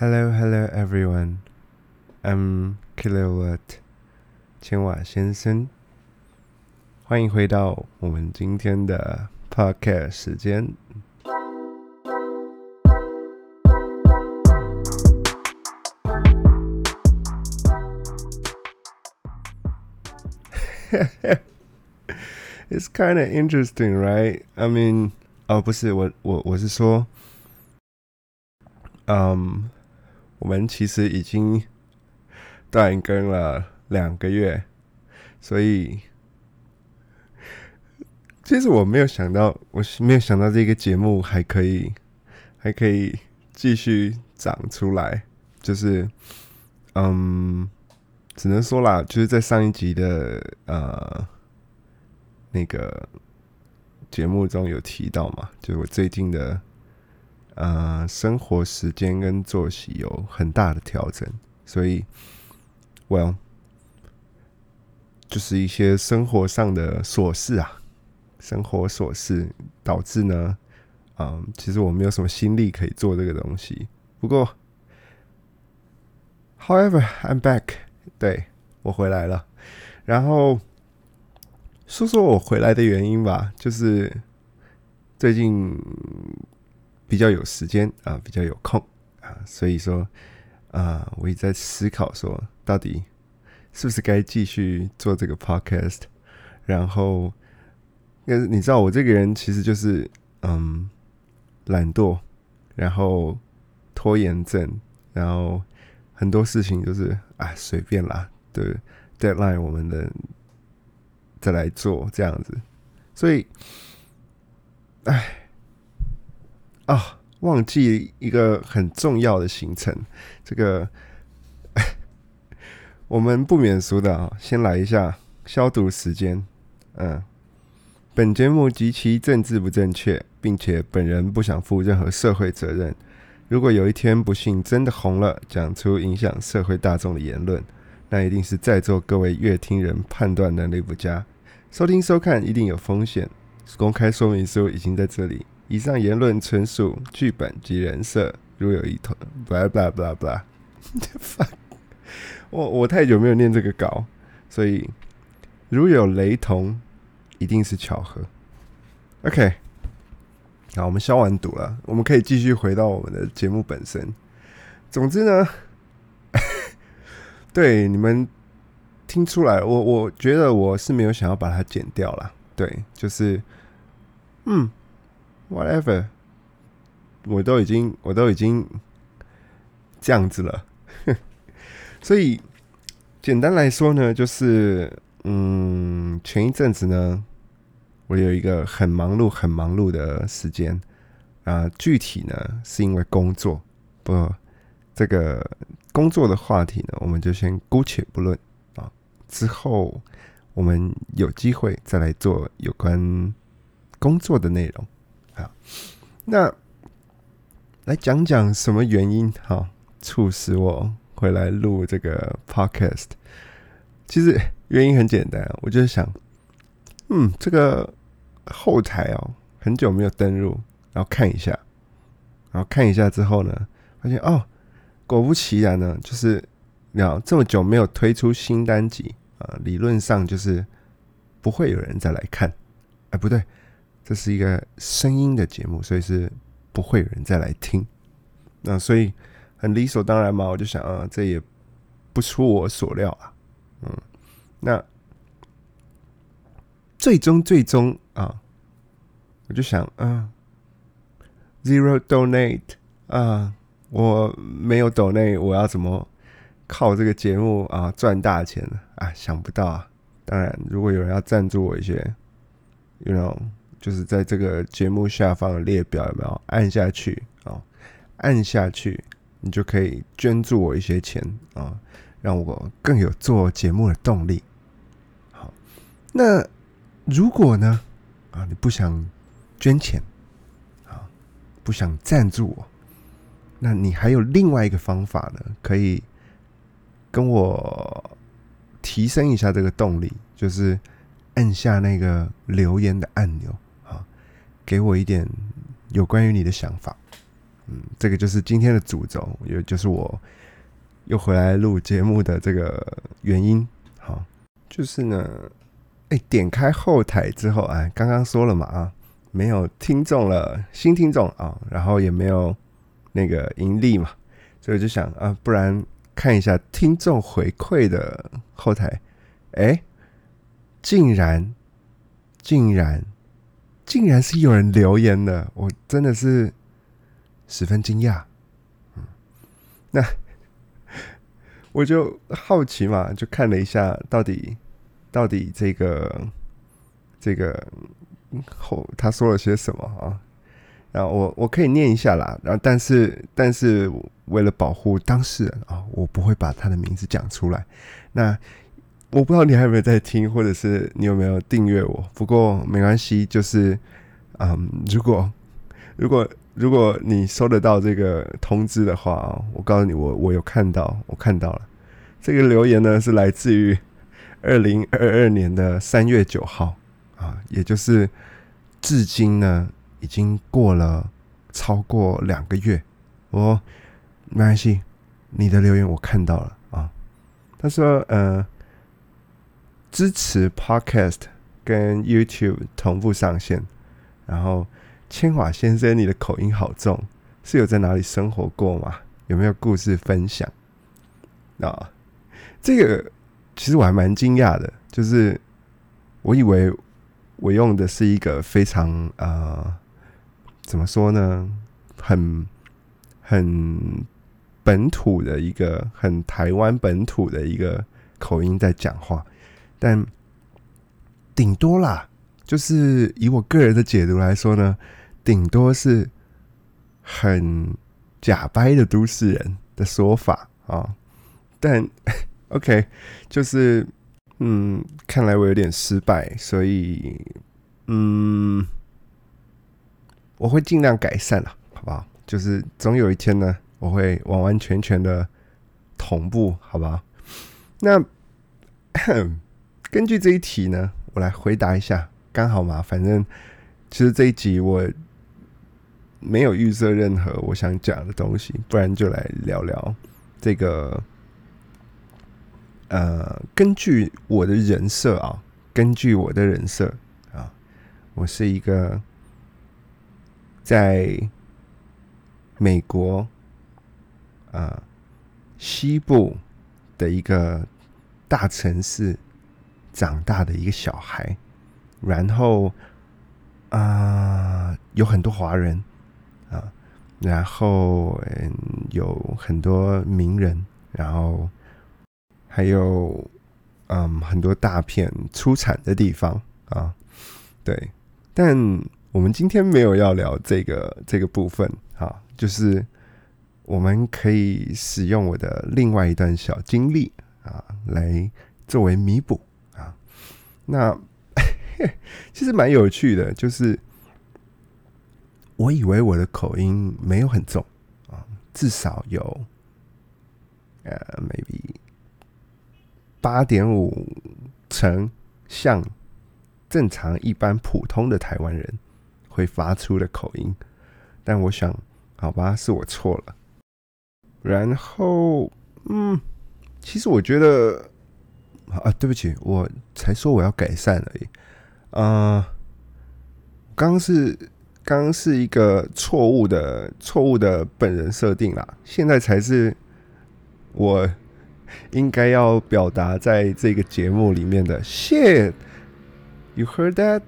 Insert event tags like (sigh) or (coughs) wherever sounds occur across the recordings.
Hello, hello, everyone. I'm Kilowatt 千瓦先生。欢迎回到我们今天的 Podcast 时间。It's (laughs) kind of interesting, right? I mean，哦，不是我，我我是说，嗯， 我们其实已经断更了两个月，所以其实我没有想到，我没有想到这个节目还可以还可以继续长出来，就是嗯，只能说啦，就是在上一集的呃那个节目中有提到嘛，就是我最近的呃生活时间跟作息有很大的调整，所以，Well，就是一些生活上的琐事啊，生活琐事导致呢，嗯，其实我没有什么心力可以做这个东西。不过，However，I'm back，对我回来了，然后。说说我回来的原因吧，就是最近比较有时间啊，比较有空啊，所以说啊，我也在思考说，到底是不是该继续做这个 podcast。然后，因为你知道我这个人其实就是嗯懒惰，然后拖延症，然后很多事情就是啊随便啦，对 deadline 我们的。再来做这样子，所以，哎，啊，忘记一个很重要的行程，这个 (laughs) 我们不免俗的啊，先来一下消毒时间。嗯，本节目极其政治不正确，并且本人不想负任何社会责任。如果有一天不幸真的红了，讲出影响社会大众的言论，那一定是在座各位乐听人判断能力不佳。收听收看一定有风险，公开说明书已经在这里。以上言论纯属剧本及人设，如有一同，blah blah blah blah。(laughs) 我我太久没有念这个稿，所以如有雷同，一定是巧合。OK，好，我们消完毒了，我们可以继续回到我们的节目本身。总之呢，(laughs) 对你们。听出来，我我觉得我是没有想要把它剪掉了，对，就是，嗯，whatever，我都已经我都已经这样子了，(laughs) 所以简单来说呢，就是，嗯，前一阵子呢，我有一个很忙碌很忙碌的时间啊，具体呢是因为工作，不，这个工作的话题呢，我们就先姑且不论啊。之后，我们有机会再来做有关工作的内容。好，那来讲讲什么原因哈，促使我回来录这个 podcast。其实原因很简单，我就是想，嗯，这个后台哦，很久没有登录，然后看一下，然后看一下之后呢，发现哦，果不其然呢，就是要这么久没有推出新单集。呃，理论上就是不会有人再来看，哎，不对，这是一个声音的节目，所以是不会有人再来听。那所以很理所当然嘛，我就想啊，这也不出我所料啊，嗯，那最终最终啊，我就想啊，zero donate 啊，我没有 donate，我要怎么？靠这个节目啊赚大钱啊！想不到啊！当然，如果有人要赞助我一些，you know，就是在这个节目下方的列表有没有按下去啊？按下去，你就可以捐助我一些钱啊，让我更有做节目的动力。好，那如果呢啊，你不想捐钱啊，不想赞助我，那你还有另外一个方法呢，可以。跟我提升一下这个动力，就是按下那个留言的按钮，给我一点有关于你的想法。嗯，这个就是今天的主轴，也就是我又回来录节目的这个原因。好，就是呢，哎，点开后台之后，哎，刚刚说了嘛啊，没有听众了，新听众啊，然后也没有那个盈利嘛，所以我就想啊，不然看一下听众回馈的后台，哎，竟然，竟然，竟然是有人留言的，我真的是。十分惊讶，嗯，那我就好奇嘛，就看了一下，到底到底这个这个后他说了些什么啊？然后我我可以念一下啦，然后但是但是为了保护当事人啊，我不会把他的名字讲出来。那我不知道你还有没有在听，或者是你有没有订阅我？不过没关系，就是嗯，如果如果。如果你收得到这个通知的话，我告诉你，我我有看到，我看到了这个留言呢，是来自于二零二二年的三月九号啊，也就是至今呢已经过了超过两个月。我没关系，你的留言我看到了啊。他说呃，支持 Podcast 跟 YouTube 同步上线，然后。千华先生，你的口音好重，是有在哪里生活过吗？有没有故事分享？啊，这个其实我还蛮惊讶的，就是我以为我用的是一个非常呃，怎么说呢，很很本土的一个，很台湾本土的一个口音在讲话，但顶多啦，就是以我个人的解读来说呢。顶多是很假掰的都市人的说法啊，但 (laughs) OK，就是嗯，看来我有点失败，所以嗯，我会尽量改善了，好不好？就是总有一天呢，我会完完全全的同步，好不好？那 (coughs) 根据这一题呢，我来回答一下，刚好嘛，反正其实这一集我。没有预设任何我想讲的东西，不然就来聊聊这个。呃，根据我的人设啊，根据我的人设啊，我是一个在美国啊西部的一个大城市长大的一个小孩，然后啊有很多华人。啊，然后嗯，有很多名人，然后还有嗯很多大片出产的地方啊，对。但我们今天没有要聊这个这个部分啊，就是我们可以使用我的另外一段小经历啊，来作为弥补。那 (laughs) 其实蛮有趣的，就是。我以为我的口音没有很重啊，至少有呃，maybe 八点五成像正常一般普通的台湾人会发出的口音，但我想，好吧，是我错了。然后，嗯，其实我觉得啊，对不起，我才说我要改善而已。啊，刚是。刚是一个错误的错误的本人设定啦，现在才是我应该要表达在这个节目里面的。Shit，you heard that？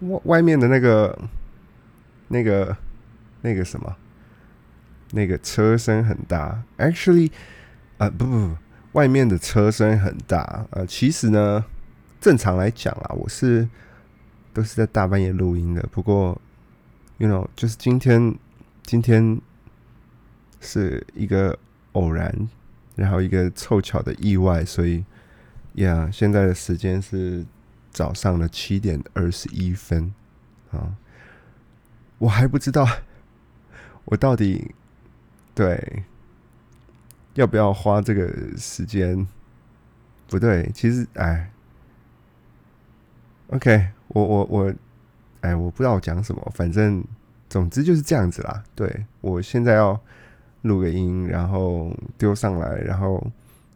外外面的那个那个那个什么？那个车声很大。Actually，啊不不不，外面的车声很大。呃，其实呢，正常来讲啊，我是都是在大半夜录音的。不过。You know，就是今天，今天是一个偶然，然后一个凑巧的意外，所以，Yeah，现在的时间是早上的七点二十一分啊，我还不知道我到底对要不要花这个时间，不对，其实哎，OK，我我我。哎，我不知道我讲什么，反正总之就是这样子啦。对我现在要录个音，然后丢上来，然后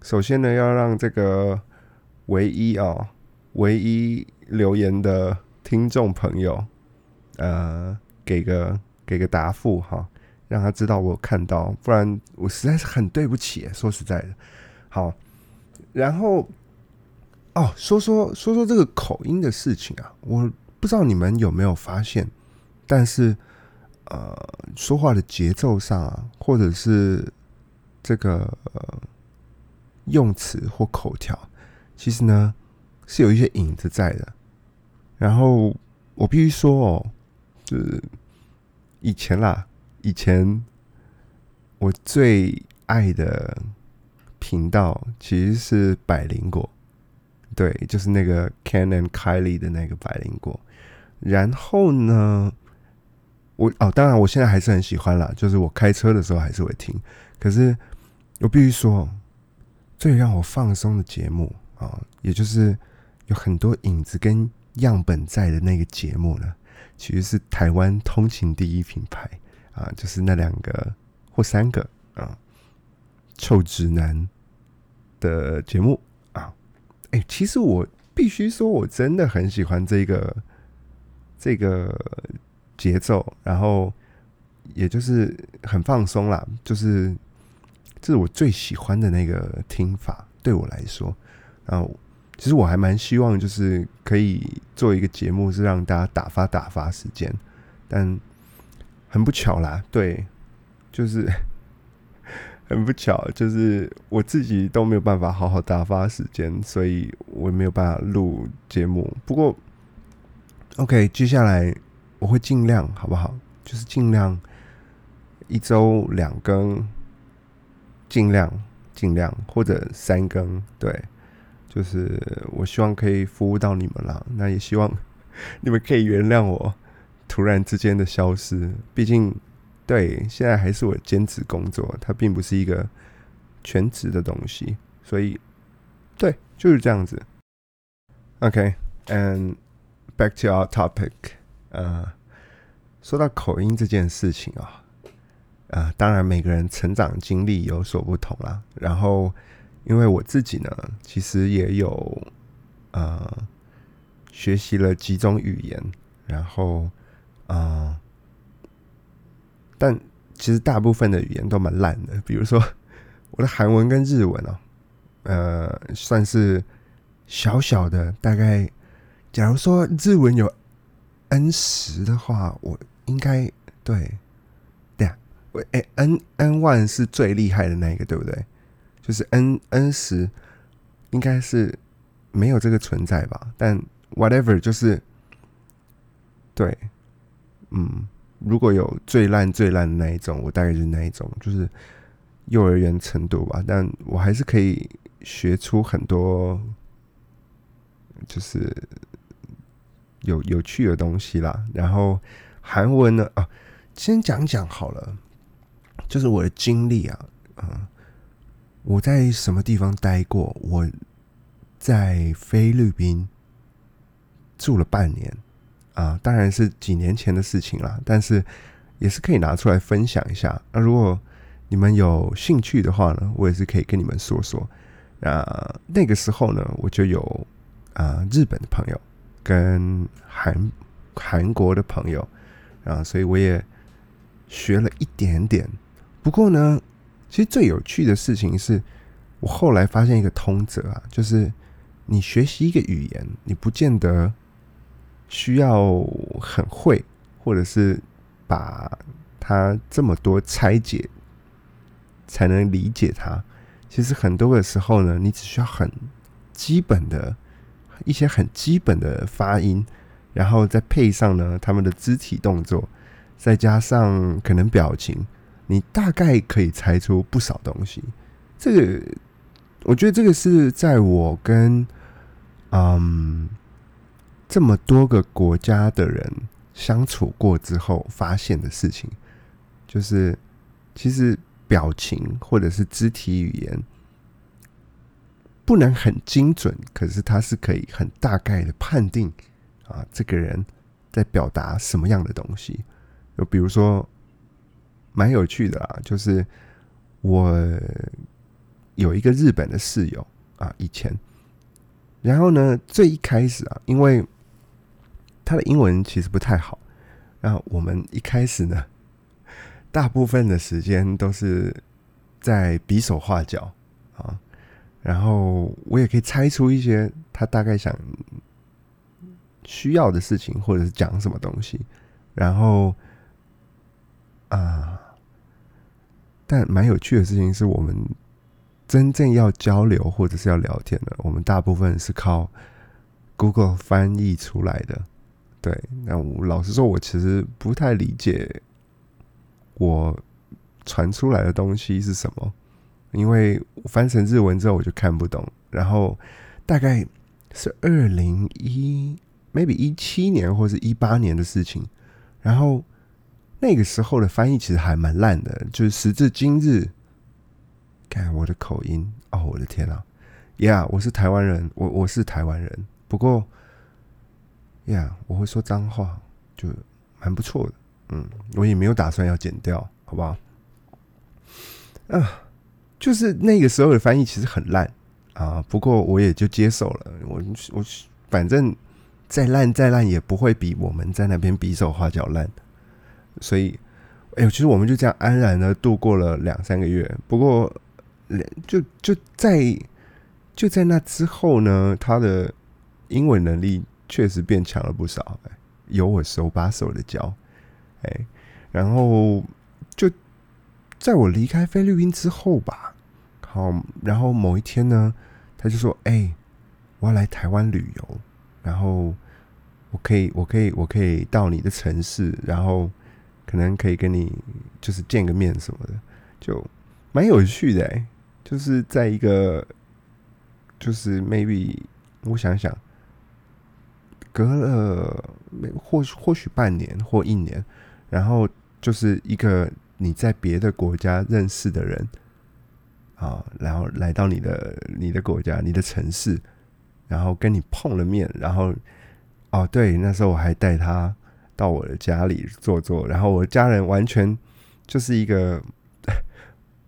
首先呢，要让这个唯一啊，唯一留言的听众朋友，呃，给个给个答复哈，让他知道我看到，不然我实在是很对不起。说实在的，好，然后哦，说说说说这个口音的事情啊，我不知道你们有没有发现，但是。呃，说话的节奏上啊，或者是这个用词或口条，其实呢是有一些影子在的。然后我必须说哦，就是以前啦，以前我最爱的频道其实是百灵果，对，就是那个 Ken and Kylie 的那个百灵果。然后呢？我哦，当然，我现在还是很喜欢啦，就是我开车的时候还是会听。可是我必须说，最让我放松的节目啊，也就是有很多影子跟样本在的那个节目呢，其实是台湾通勤第一品牌啊，就是那两个或三个啊，臭直男的节目啊。哎，其实我必须说，我真的很喜欢这个这个。节奏，然后也就是很放松啦，就是这是我最喜欢的那个听法，对我来说。然后其实我还蛮希望，就是可以做一个节目，是让大家打发打发时间。但很不巧啦，对，就是 (laughs) 很不巧，就是我自己都没有办法好好打发时间，所以我也没有办法录节目。不过，OK，接下来。我会尽量，好不好？就是尽量一周两更，尽量尽量或者三更，对，就是我希望可以服务到你们了。那也希望 (laughs) 你们可以原谅我突然之间的消失。毕竟，对，现在还是我兼职工作，它并不是一个全职的东西，所以对，就是这样子。OK，and back to our topic. 呃，说到口音这件事情啊，呃，当然每个人成长经历有所不同啦。然后，因为我自己呢，其实也有呃学习了几种语言，然后啊，但其实大部分的语言都蛮烂的。比如说 (laughs) 我的韩文跟日文哦，呃，算是小小的。大概假如说日文有。N 十的话，我应该对，对啊，我哎，N N one 是最厉害的那一个，对不对？就是 N N 十应该是没有这个存在吧？但 whatever 就是对，嗯，如果有最烂最烂的那一种，我大概是那一种，就是幼儿园程度吧。但我还是可以学出很多，就是。有有趣的东西啦，然后韩文呢啊，先讲讲好了，就是我的经历啊，嗯，我在什么地方待过？我在菲律宾住了半年啊，当然是几年前的事情啦，但是也是可以拿出来分享一下。那如果你们有兴趣的话呢，我也是可以跟你们说说。啊，那个时候呢，我就有啊日本的朋友。跟韩韩国的朋友啊，所以我也学了一点点。不过呢，其实最有趣的事情是，我后来发现一个通则啊，就是你学习一个语言，你不见得需要很会，或者是把它这么多拆解才能理解它。其实很多的时候呢，你只需要很基本的。一些很基本的发音，然后再配上呢他们的肢体动作，再加上可能表情，你大概可以猜出不少东西。这个我觉得这个是在我跟嗯这么多个国家的人相处过之后发现的事情，就是其实表情或者是肢体语言。不能很精准，可是他是可以很大概的判定啊，这个人在表达什么样的东西。就比如说，蛮有趣的啊，就是我有一个日本的室友啊，以前，然后呢，最一开始啊，因为他的英文其实不太好，那我们一开始呢，(laughs) 大部分的时间都是在比手画脚啊，然后我也可以猜出一些他大概想需要的事情，或者是讲什么东西，然后。啊！但蛮有趣的事情是我们真正要交流或者是要聊天的，我们大部分是靠 Google 翻译出来的。对，那我老实说，我其实不太理解我传出来的东西是什么，因为翻成日文之后我就看不懂。然后大概是二零一 maybe 一七年或是一八年的事情，然后。那个时候的翻译其实还蛮烂的，就是时至今日，看我的口音哦，我的天啊，Yeah，我是台湾人，我我是台湾人，不过，Yeah，我会说脏话，就蛮不错的，嗯，我也没有打算要剪掉，好不好？啊，就是那个时候的翻译其实很烂啊，不过我也就接受了，我我反正再烂再烂也不会比我们在那边比手画脚烂。所以，哎呦，其实我们就这样安然的度过了两三个月。不过，就就在就在那之后呢，他的英文能力确实变强了不少。有我手把手的教，哎，然后就在我离开菲律宾之后吧，好，然后某一天呢，他就说：“哎，我要来台湾旅游，然后我可以，我可以，我可以到你的城市，然后。”可能可以跟你就是见个面什么的，就蛮有趣的哎。就是在一个，就是 maybe 我想想，隔了或或许半年或一年，然后就是一个你在别的国家认识的人啊，然后来到你的你的国家、你的城市，然后跟你碰了面，然后哦，对，那时候我还带他。到我的家里坐坐，然后我家人完全就是一个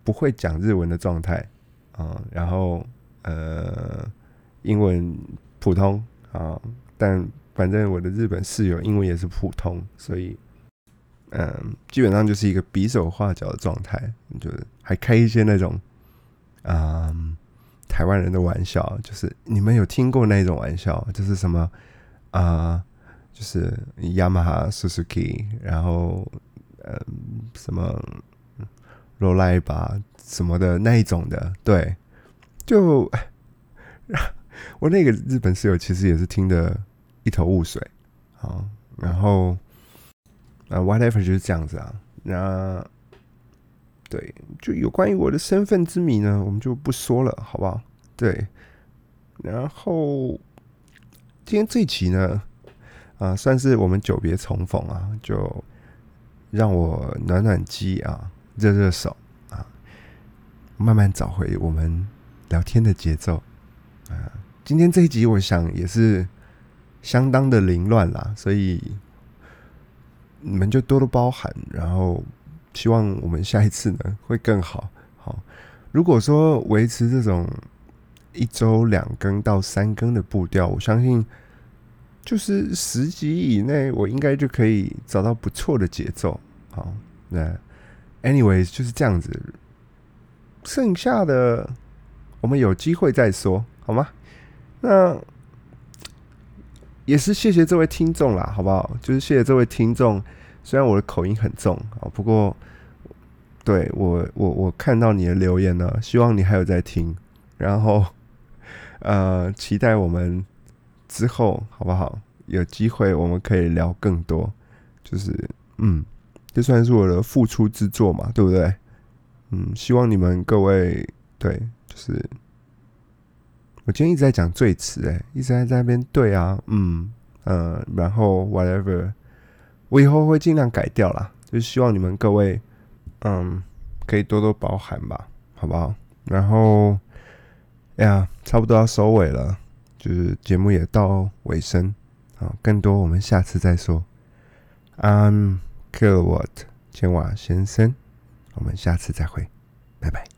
不会讲日文的状态啊，然后呃，英文普通啊，但反正我的日本室友英文也是普通，所以嗯，基本上就是一个比手画脚的状态，就是还开一些那种啊台湾人的玩笑，就是你们有听过那种玩笑，就是什么啊？就是雅马哈、Suzuki，然后呃什么罗莱吧什么的那一种的，对，就 (laughs) 我那个日本室友其实也是听得一头雾水啊，然后啊 whatever 就是这样子啊，那对，就有关于我的身份之谜呢，我们就不说了，好不好？对，然后今天这一集呢。啊，算是我们久别重逢啊，就让我暖暖机啊，热热手啊，慢慢找回我们聊天的节奏啊。今天这一集，我想也是相当的凌乱啦，所以你们就多多包涵。然后，希望我们下一次呢会更好。好，如果说维持这种一周两更到三更的步调，我相信。就是十集以内，我应该就可以找到不错的节奏。好，那 anyways 就是这样子。剩下的我们有机会再说，好吗？那也是谢谢这位听众啦，好不好？就是谢谢这位听众。虽然我的口音很重啊，不过对我我我看到你的留言呢，希望你还有在听，然后呃，期待我们。之后好不好？有机会我们可以聊更多，就是嗯，这算是我的付出之作嘛，对不对？嗯，希望你们各位对，就是我今天一直在讲最词，哎，一直在在那边对啊，嗯嗯，然后 whatever，我以后会尽量改掉啦，就希望你们各位嗯可以多多包涵吧，好不好？然后哎呀，差不多要收尾了。就是节目也到尾声，好，更多我们下次再说。I'm，Kilowatt 千瓦先生，我们下次再会，拜拜。